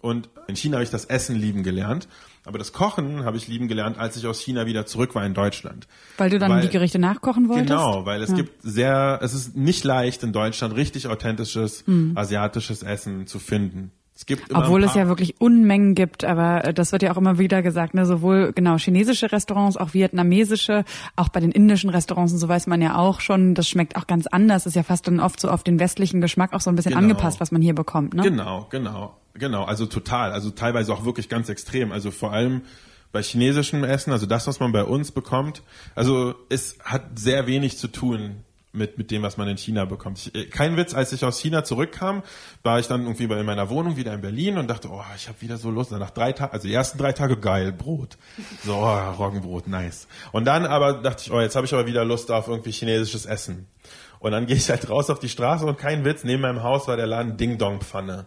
Und in China habe ich das Essen lieben gelernt. Aber das Kochen habe ich lieben gelernt, als ich aus China wieder zurück war in Deutschland. Weil du dann weil, die Gerichte nachkochen wolltest? Genau, weil es ja. gibt sehr, es ist nicht leicht in Deutschland richtig authentisches mhm. asiatisches Essen zu finden. Es gibt Obwohl es ja wirklich Unmengen gibt, aber äh, das wird ja auch immer wieder gesagt, ne, sowohl genau chinesische Restaurants, auch vietnamesische, auch bei den indischen Restaurants und so weiß man ja auch schon, das schmeckt auch ganz anders, ist ja fast dann oft so auf den westlichen Geschmack auch so ein bisschen genau. angepasst, was man hier bekommt, ne? Genau, genau. Genau, also total, also teilweise auch wirklich ganz extrem, also vor allem bei chinesischem Essen, also das, was man bei uns bekommt, also es hat sehr wenig zu tun mit, mit dem, was man in China bekommt. Ich, äh, kein Witz, als ich aus China zurückkam, war ich dann irgendwie in meiner Wohnung wieder in Berlin und dachte, oh, ich habe wieder so Lust. nach drei Tagen, also die ersten drei Tage geil, Brot. So, oh, Roggenbrot, nice. Und dann aber dachte ich, oh, jetzt habe ich aber wieder Lust auf irgendwie chinesisches Essen. Und dann gehe ich halt raus auf die Straße und kein Witz, neben meinem Haus war der Laden Ding Dong Pfanne.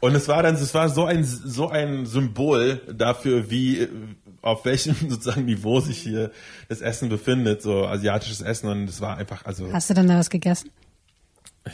Und es war dann, es war so ein, so ein Symbol dafür, wie, auf welchem [LAUGHS] sozusagen Niveau sich hier das Essen befindet, so asiatisches Essen und es war einfach, also. Hast du dann da was gegessen?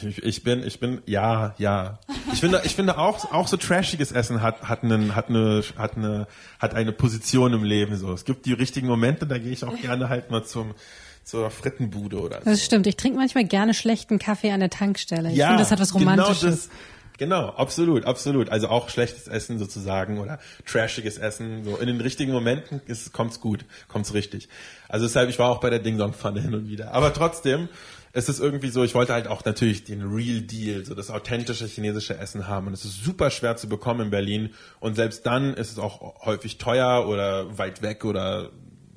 Ich, ich bin, ich bin, ja, ja. Ich finde, ich finde auch, auch so trashiges Essen hat, hat einen, hat eine, hat eine, hat eine Position im Leben, so. Es gibt die richtigen Momente, da gehe ich auch gerne halt mal zum, zur Frittenbude oder so. Das stimmt. Ich trinke manchmal gerne schlechten Kaffee an der Tankstelle. Ich ja, finde, das hat was Romantisches. Genau, das, genau, absolut, absolut. Also auch schlechtes Essen sozusagen oder trashiges Essen. So in den richtigen Momenten ist, kommt's gut, kommt's richtig. Also deshalb, ich war auch bei der Ding Dong Pfanne hin und wieder. Aber trotzdem, es ist irgendwie so, ich wollte halt auch natürlich den Real Deal, so das authentische chinesische Essen haben. Und es ist super schwer zu bekommen in Berlin. Und selbst dann ist es auch häufig teuer oder weit weg oder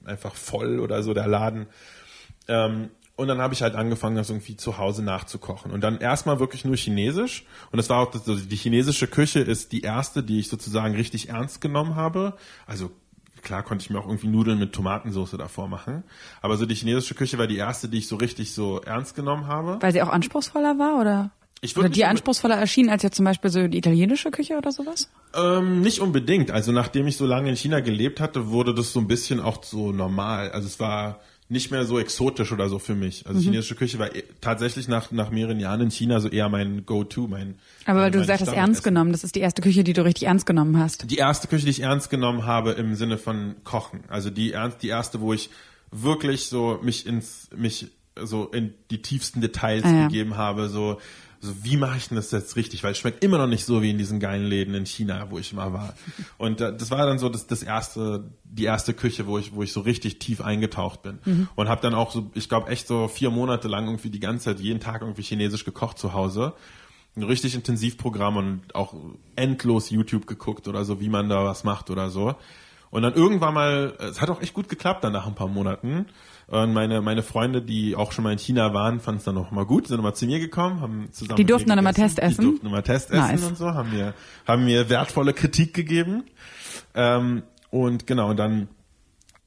einfach voll oder so der Laden. Ähm, und dann habe ich halt angefangen, das irgendwie zu Hause nachzukochen. Und dann erstmal wirklich nur Chinesisch. Und das war auch, also die chinesische Küche ist die erste, die ich sozusagen richtig ernst genommen habe. Also klar konnte ich mir auch irgendwie Nudeln mit Tomatensauce davor machen. Aber so die chinesische Küche war die erste, die ich so richtig so ernst genommen habe. Weil sie auch anspruchsvoller war, oder? Ich würde die anspruchsvoller erschien als jetzt zum Beispiel so die italienische Küche oder sowas? Ähm, nicht unbedingt. Also nachdem ich so lange in China gelebt hatte, wurde das so ein bisschen auch so normal. Also es war nicht mehr so exotisch oder so für mich. Also chinesische Küche war eh- tatsächlich nach, nach mehreren Jahren in China so eher mein Go-To, mein Aber weil du mein gesagt hast, ernst genommen. Das ist die erste Küche, die du richtig ernst genommen hast. Die erste Küche, die ich ernst genommen habe im Sinne von Kochen. Also die ernst, die erste, wo ich wirklich so mich ins, mich so in die tiefsten Details Ah, ja. gegeben habe, so, so wie mache ich denn das jetzt richtig? Weil es schmeckt immer noch nicht so wie in diesen geilen Läden in China, wo ich mal war. [LAUGHS] Und äh, das war dann so das, das erste, die erste Küche, wo ich, wo ich so richtig tief eingetaucht bin. Mhm. Und habe dann auch so, ich glaube echt so vier Monate lang irgendwie die ganze Zeit jeden Tag irgendwie chinesisch gekocht zu Hause ein richtig Intensivprogramm und auch endlos YouTube geguckt oder so, wie man da was macht oder so. Und dann irgendwann mal, es hat auch echt gut geklappt dann nach ein paar Monaten. Und meine, meine Freunde, die auch schon mal in China waren, fanden es dann noch mal gut, sind immer zu mir gekommen, haben zusammen Die durften dann immer. Testessen? Die durften immer Testessen Nice. und so, haben mir, haben mir wertvolle Kritik gegeben. Ähm, und genau, und dann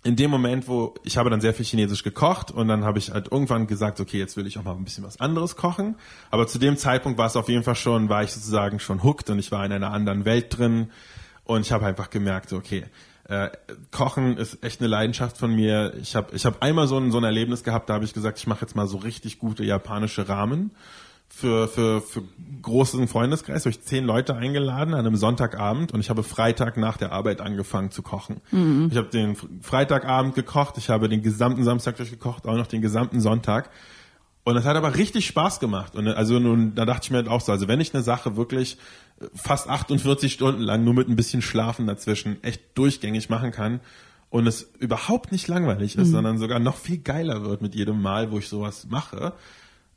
in dem Moment, wo ich habe dann sehr viel Chinesisch gekocht und dann habe ich halt irgendwann gesagt, okay, jetzt will ich auch mal ein bisschen was anderes kochen. Aber zu dem Zeitpunkt war es auf jeden Fall schon, war ich sozusagen schon hooked und ich war in einer anderen Welt drin und ich habe einfach gemerkt, okay, äh, Kochen ist echt eine Leidenschaft von mir. Ich habe ich hab einmal so ein, so ein Erlebnis gehabt, da habe ich gesagt, ich mache jetzt mal so richtig gute japanische Ramen für, für, für großen Freundeskreis habe ich zehn Leute eingeladen an einem Sonntagabend und ich habe Freitag nach der Arbeit angefangen zu kochen. Ich habe den Freitagabend gekocht, ich habe den gesamten Samstag durchgekocht, auch noch den gesamten Sonntag. Und es hat aber richtig Spaß gemacht. Und also nun, da dachte ich mir halt auch so, also wenn ich eine Sache wirklich äh, fast 48 Stunden lang nur mit ein bisschen Schlafen dazwischen echt durchgängig machen kann und es überhaupt nicht langweilig ist, sondern sogar noch viel geiler wird mit jedem Mal, wo ich sowas mache,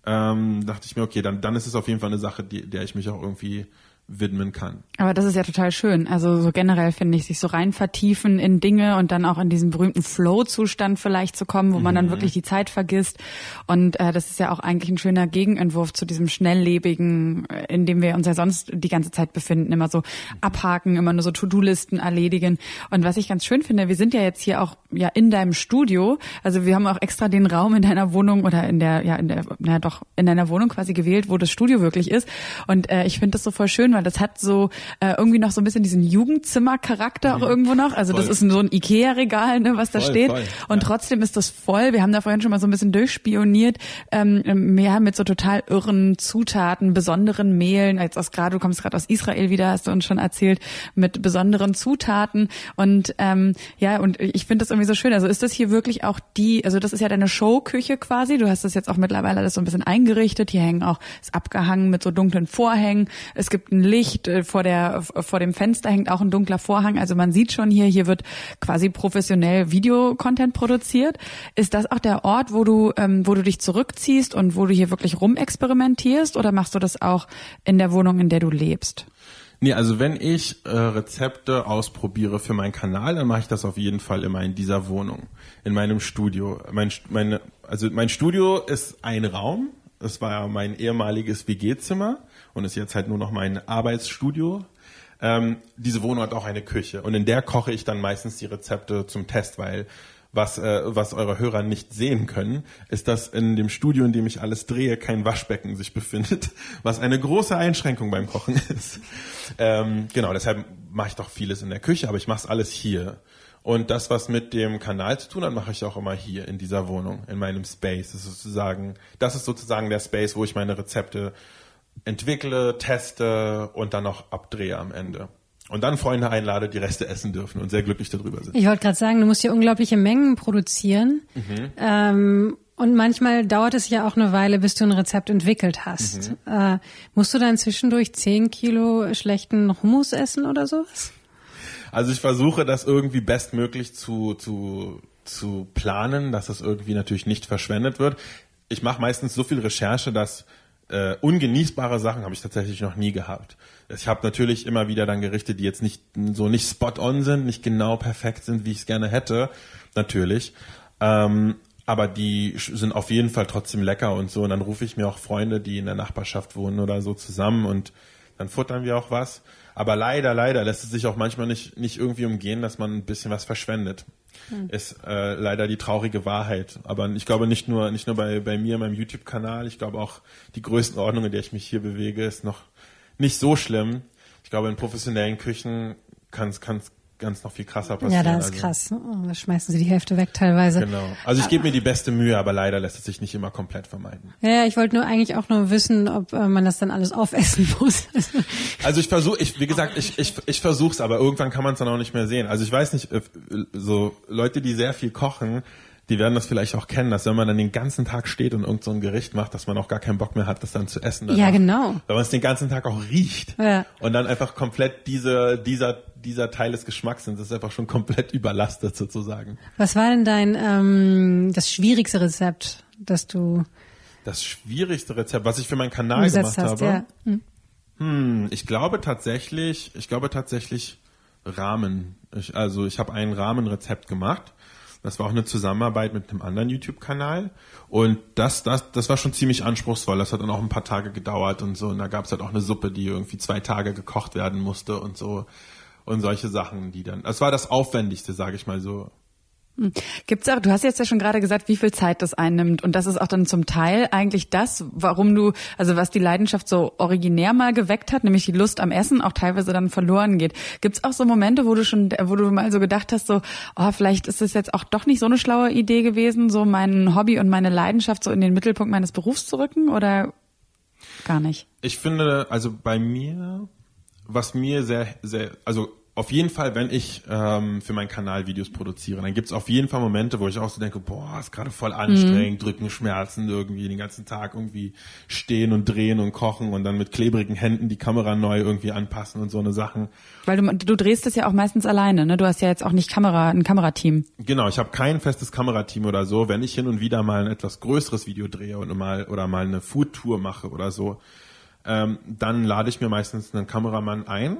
ähm, dachte ich mir, okay, dann, dann ist es auf jeden Fall eine Sache, die, der ich mich auch irgendwie widmen kann. Aber das ist ja total schön. Also so generell finde ich, sich so rein vertiefen in Dinge und dann auch in diesen berühmten Flow-Zustand vielleicht zu kommen, wo man dann wirklich die Zeit vergisst. Und äh, das ist ja auch eigentlich ein schöner Gegenentwurf zu diesem schnelllebigen, äh, in dem wir uns ja sonst die ganze Zeit befinden. Immer so abhaken, immer nur so To-Do-Listen erledigen. Und was ich ganz schön finde, wir sind ja jetzt hier auch ja in deinem Studio. Also wir haben auch extra den Raum in deiner Wohnung oder in der, ja, in der, na doch, in deiner Wohnung quasi gewählt, wo das Studio wirklich ist. Und äh, ich finde das so voll schön, weil das hat so äh, irgendwie noch so ein bisschen diesen Jugendzimmer-Charakter auch irgendwo noch. Also das Voll. ist so ein Ikea-Regal, ne, was da Voll, steht. voll, Und ja. trotzdem ist das voll. Wir haben da vorhin schon mal so ein bisschen durchspioniert. Ähm, mehr mit so total irren Zutaten, besonderen Mehlen. Als aus gerade, du kommst gerade aus Israel wieder, hast du uns schon erzählt, mit besonderen Zutaten. Und ähm, ja, und ich finde das irgendwie so schön. Also ist das hier wirklich auch die, also das ist ja deine Showküche quasi. Du hast das jetzt auch mittlerweile alles so ein bisschen eingerichtet. Hier hängen auch, ist abgehangen mit so dunklen Vorhängen. Es gibt ein Licht äh, vor der, vor dem Fenster hängt auch ein dunkler Vorhang. Also man sieht schon hier, hier wird quasi professionell Videocontent produziert. Ist das auch der Ort, wo du, ähm, wo du dich zurückziehst und wo du hier wirklich rumexperimentierst oder machst du das auch in der Wohnung, in der du lebst? Nee, also wenn ich äh, Rezepte ausprobiere für meinen Kanal, dann mache ich das auf jeden Fall immer in dieser Wohnung, in meinem Studio. Mein, meine, also mein Studio ist ein Raum. Das war ja mein ehemaliges WG-Zimmer und ist jetzt halt nur noch mein Arbeitsstudio. Ähm, diese Wohnung hat auch eine Küche und in der koche ich dann meistens die Rezepte zum Test, weil was, äh, was eure Hörer nicht sehen können, ist, dass in dem Studio, in dem ich alles drehe, kein Waschbecken sich [LAUGHS] befindet, was eine große Einschränkung beim Kochen [LAUGHS] ist. Ähm, genau, deshalb mache ich doch vieles in der Küche, aber ich mache es alles hier. Und das, was mit dem Kanal zu tun hat, mache ich auch immer hier in dieser Wohnung, in meinem Space. Das ist sozusagen, das ist sozusagen der Space, wo ich meine Rezepte entwickle, teste und dann noch abdrehe am Ende. Und dann Freunde einlade, die Reste essen dürfen und sehr glücklich darüber sind. Ich wollte gerade sagen, du musst ja unglaubliche Mengen produzieren. Mhm. Ähm, und manchmal dauert es ja auch eine Weile, bis du ein Rezept entwickelt hast. Mhm. Äh, musst du dann zwischendurch 10 Kilo schlechten Hummus essen oder sowas? Also ich versuche das irgendwie bestmöglich zu, zu, zu planen, dass das irgendwie natürlich nicht verschwendet wird. Ich mache meistens so viel Recherche, dass äh, ungenießbare Sachen habe ich tatsächlich noch nie gehabt. Ich habe natürlich immer wieder dann Gerichte, die jetzt nicht so nicht spot on sind, nicht genau perfekt sind, wie ich es gerne hätte, natürlich. Ähm, aber die sind auf jeden Fall trotzdem lecker und so. Und dann rufe ich mir auch Freunde, die in der Nachbarschaft wohnen oder so zusammen und dann futtern wir auch was. Aber leider, leider lässt es sich auch manchmal nicht, nicht irgendwie umgehen, dass man ein bisschen was verschwendet. Hm. Ist äh, leider die traurige Wahrheit. Aber ich glaube nicht nur, nicht nur bei, bei mir, meinem YouTube-Kanal, ich glaube auch die Größenordnung, in der ich mich hier bewege, ist noch nicht so schlimm. Ich glaube, in professionellen Küchen kann es ganz noch viel krasser passieren. Ja, das ist also, krass. Oh, da schmeißen sie die Hälfte weg teilweise. Genau. Also ich gebe mir die beste Mühe, aber leider lässt es sich nicht immer komplett vermeiden. Ja, ich wollte nur eigentlich auch nur wissen, ob äh, man das dann alles aufessen [LAUGHS] muss. Also ich versuche, ich, wie gesagt, ich, ich, ich versuche es, aber irgendwann kann man es dann auch nicht mehr sehen. Also ich weiß nicht, äh, so Leute, die sehr viel kochen, die werden das vielleicht auch kennen, dass wenn man dann den ganzen Tag steht und irgend so ein Gericht macht, dass man auch gar keinen Bock mehr hat, das dann zu essen. Ja, genau. Wenn man es den ganzen Tag auch riecht Ja. und dann einfach komplett diese, dieser, dieser Teil des Geschmacks sind, das ist einfach schon komplett [LAUGHS] überlastet sozusagen. Was war denn dein ähm, das schwierigste Rezept, das du Das schwierigste Rezept, was ich für meinen Kanal gemacht hast? habe. Ja. Hm. Hm, ich glaube tatsächlich, ich glaube tatsächlich Rahmen. Ich, also ich habe ein Rahmenrezept gemacht. Das war auch eine Zusammenarbeit mit einem anderen YouTube-Kanal. Und das, das, das war schon ziemlich anspruchsvoll. Das hat dann auch ein paar Tage gedauert und so. Und da gab es halt auch eine Suppe, die irgendwie zwei Tage gekocht werden musste und so. Und solche Sachen, die dann. Das war das Aufwendigste, sage ich mal so. Gibt's auch, du hast jetzt ja schon gerade gesagt, wie viel Zeit das einnimmt. Und das ist auch dann zum Teil eigentlich das, warum du, also was die Leidenschaft so originär mal geweckt hat, nämlich die Lust am Essen, auch teilweise dann verloren geht. Gibt's auch so Momente, wo du schon, wo du mal so gedacht hast, so, oh, vielleicht ist es jetzt auch doch nicht so eine schlaue Idee gewesen, so mein Hobby und meine Leidenschaft so in den Mittelpunkt meines Berufs zu rücken oder gar nicht? Ich finde, also bei mir, was mir sehr, sehr, also auf jeden Fall, wenn ich ähm, für meinen Kanal Videos produziere, dann gibt's auf jeden Fall Momente, wo ich auch so denke, boah, ist gerade voll anstrengend, Rückenschmerzen irgendwie den ganzen Tag irgendwie stehen und drehen und kochen und dann mit klebrigen Händen die Kamera neu irgendwie anpassen und so eine Sachen. Weil du, du drehst es ja auch meistens alleine, ne? Du hast ja jetzt auch nicht Kamera, ein Kamerateam. Genau, ich habe kein festes Kamerateam oder so. Wenn ich hin und wieder mal ein etwas größeres Video drehe und mal oder mal eine Foodtour mache oder so, ähm, dann lade ich mir meistens einen Kameramann ein.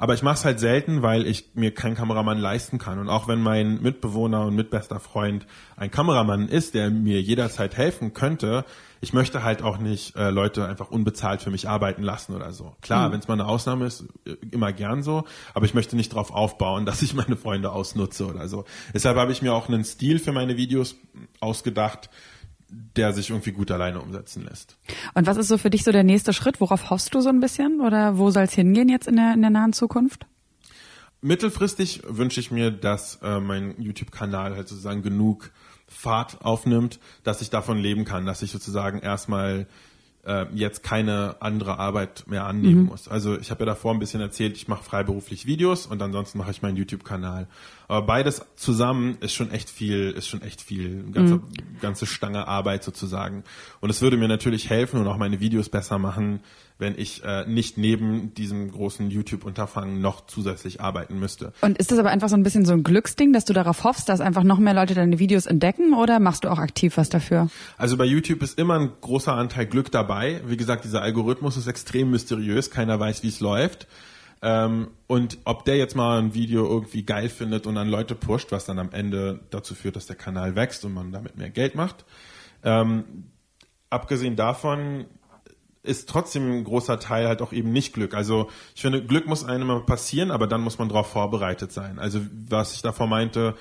Aber ich mache es halt selten, weil ich mir keinen Kameramann leisten kann. Und auch wenn mein Mitbewohner und mitbester Freund ein Kameramann ist, der mir jederzeit helfen könnte, ich möchte halt auch nicht äh, Leute einfach unbezahlt für mich arbeiten lassen oder so. Klar, Mhm. wenn es mal eine Ausnahme ist, äh, immer gern so, aber ich möchte nicht darauf aufbauen, [LAUGHS] dass ich meine Freunde ausnutze oder so. Deshalb habe ich mir auch einen Stil für meine Videos ausgedacht, der sich irgendwie gut alleine umsetzen lässt. Und was ist so für dich so der nächste Schritt? Worauf hoffst du so ein bisschen? Oder wo soll es hingehen jetzt in der, in der nahen Zukunft? Mittelfristig wünsche ich mir, dass äh, mein YouTube-Kanal halt sozusagen genug Fahrt aufnimmt, dass ich davon leben kann, dass ich sozusagen erstmal äh, jetzt keine andere Arbeit mehr annehmen muss. Also ich habe ja davor ein bisschen erzählt, ich mache freiberuflich Videos und ansonsten mache ich meinen YouTube-Kanal. Aber beides zusammen ist schon echt viel, ist schon echt viel, ganze, ganze Stange Arbeit sozusagen. Und es würde mir natürlich helfen und auch meine Videos besser machen, wenn ich äh, nicht neben diesem großen YouTube-Unterfangen noch zusätzlich arbeiten müsste. Und ist das aber einfach so ein bisschen so ein Glücksding, dass du darauf hoffst, dass einfach noch mehr Leute deine Videos entdecken oder machst du auch aktiv was dafür? Also bei YouTube ist immer ein großer Anteil Glück dabei. Wie gesagt, dieser Algorithmus ist extrem mysteriös. Keiner weiß, wie es läuft. Ähm, und ob der jetzt mal ein Video irgendwie geil findet und dann Leute pusht, was dann am Ende dazu führt, dass der Kanal wächst und man damit mehr Geld macht. Ähm, abgesehen davon ist trotzdem ein großer Teil halt auch eben nicht Glück. Also ich finde, Glück muss einem passieren, aber dann muss man darauf vorbereitet sein. Also was ich davor meinte,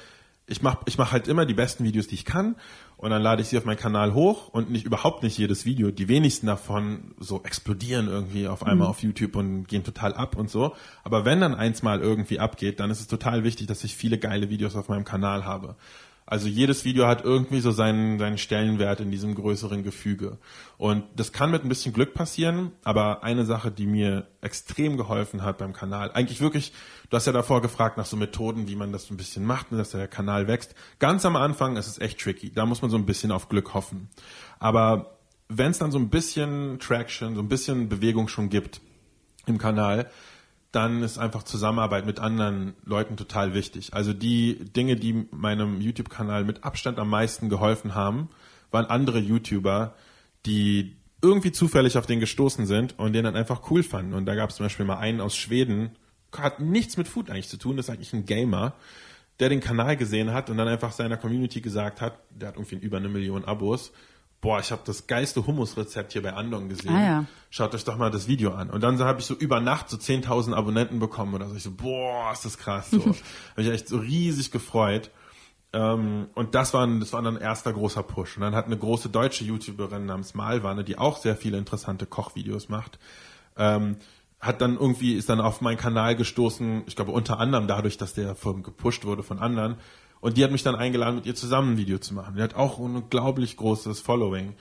ich mache ich mach halt immer die besten Videos, die ich kann und dann lade ich sie auf meinen Kanal hoch und nicht überhaupt nicht jedes Video. Die wenigsten davon so explodieren irgendwie auf einmal mhm. auf YouTube und gehen total ab und so. Aber wenn dann eins mal irgendwie abgeht, dann ist es total wichtig, dass ich viele geile Videos auf meinem Kanal habe. Also jedes Video hat irgendwie so seinen, seinen Stellenwert in diesem größeren Gefüge. Und das kann mit ein bisschen Glück passieren, aber eine Sache, die mir extrem geholfen hat beim Kanal, eigentlich wirklich, du hast ja davor gefragt nach so Methoden, wie man das so ein bisschen macht, dass der Kanal wächst. Ganz am Anfang ist es echt tricky. Da muss man so ein bisschen auf Glück hoffen. Aber wenn es dann so ein bisschen Traction, so ein bisschen Bewegung schon gibt im Kanal, dann ist einfach Zusammenarbeit mit anderen Leuten total wichtig. Also die Dinge, die meinem YouTube-Kanal mit Abstand am meisten geholfen haben, waren andere YouTuber, die irgendwie zufällig auf den gestoßen sind und den dann einfach cool fanden. Und da gab es zum Beispiel mal einen aus Schweden, hat nichts mit Food eigentlich zu tun, ist eigentlich ein Gamer, der den Kanal gesehen hat und dann einfach seiner Community gesagt hat, der hat irgendwie über eine Million Abos, boah, ich habe das geilste Hummusrezept hier bei Andong gesehen. Ah, ja. Schaut euch doch mal das Video an. Und dann so habe ich so über Nacht so 10.000 Abonnenten bekommen oder so. Ich so, boah, ist das krass. So. [LAUGHS] habe ich echt so riesig gefreut. Ähm, und das war, das war dann ein erster großer Push. Und dann hat eine große deutsche YouTuberin namens Malwanne, die auch sehr viele interessante Kochvideos macht, ähm, hat dann irgendwie, ist dann auf meinen Kanal gestoßen, ich glaube unter anderem dadurch, dass der von gepusht wurde von anderen, und die hat mich dann eingeladen, mit ihr zusammen ein Video zu machen. Die hat auch ein unglaublich großes Following.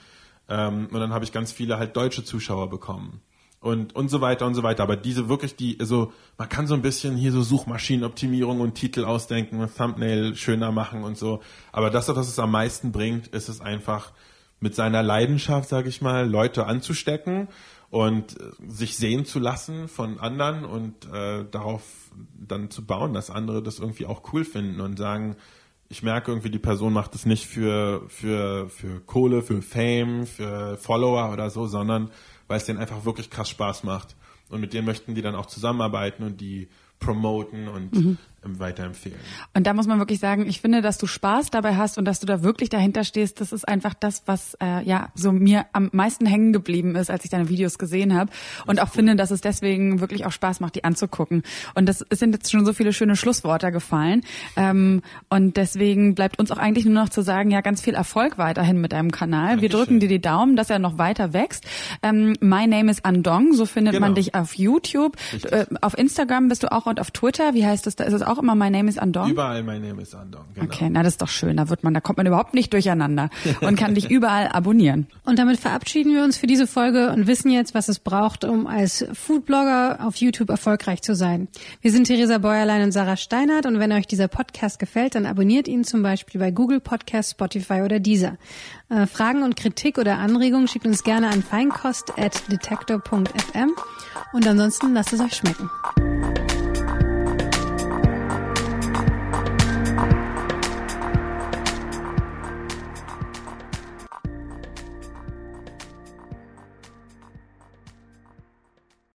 Ähm, und dann habe ich ganz viele halt deutsche Zuschauer bekommen. Und, und so weiter und so weiter. Aber diese wirklich die, also man kann so ein bisschen hier so Suchmaschinenoptimierung und Titel ausdenken und Thumbnail schöner machen und so. Aber das, was es am meisten bringt, ist es einfach mit seiner Leidenschaft, sage ich mal, Leute anzustecken und äh, sich sehen zu lassen von anderen und äh, darauf dann zu bauen, dass andere das irgendwie auch cool finden und sagen, ich merke irgendwie, die Person macht es nicht für, für, für Kohle, für Fame, für Follower oder so, sondern weil es denen einfach wirklich krass Spaß macht. Und mit denen möchten die dann auch zusammenarbeiten und die promoten und mhm. Weiterempfehlen. Und da muss man wirklich sagen, ich finde, dass du Spaß dabei hast und dass du da wirklich dahinter stehst, das ist einfach das, was äh, ja so mir am meisten hängen geblieben ist, als ich deine Videos gesehen habe. Und auch cool. finde, dass es deswegen wirklich auch Spaß macht, die anzugucken. Und das es sind jetzt schon so viele schöne Schlussworte gefallen. Ähm, und deswegen bleibt uns auch eigentlich nur noch zu sagen, ja, ganz viel Erfolg weiterhin mit deinem Kanal. Dankeschön. Wir drücken dir die Daumen, dass er noch weiter wächst. Ähm, My Name is Andong, so findet genau. man dich auf YouTube. Äh, auf Instagram bist du auch und auf Twitter. Wie heißt das? Da ist es auch immer My Name is Andong? Überall My Name is Andong. Genau. Okay, na das ist doch schön. Da wird man, da kommt man überhaupt nicht durcheinander [LAUGHS] und kann dich überall abonnieren. Und damit verabschieden wir uns für diese Folge und wissen jetzt, was es braucht, um als Foodblogger auf YouTube erfolgreich zu sein. Wir sind Theresa Bäuerlein und Sarah Steinert und wenn euch dieser Podcast gefällt, dann abonniert ihn zum Beispiel bei Google Podcast, Spotify oder Deezer. Äh, Fragen und Kritik oder Anregungen schickt uns gerne an feinkost.detektor.fm und ansonsten lasst es euch schmecken.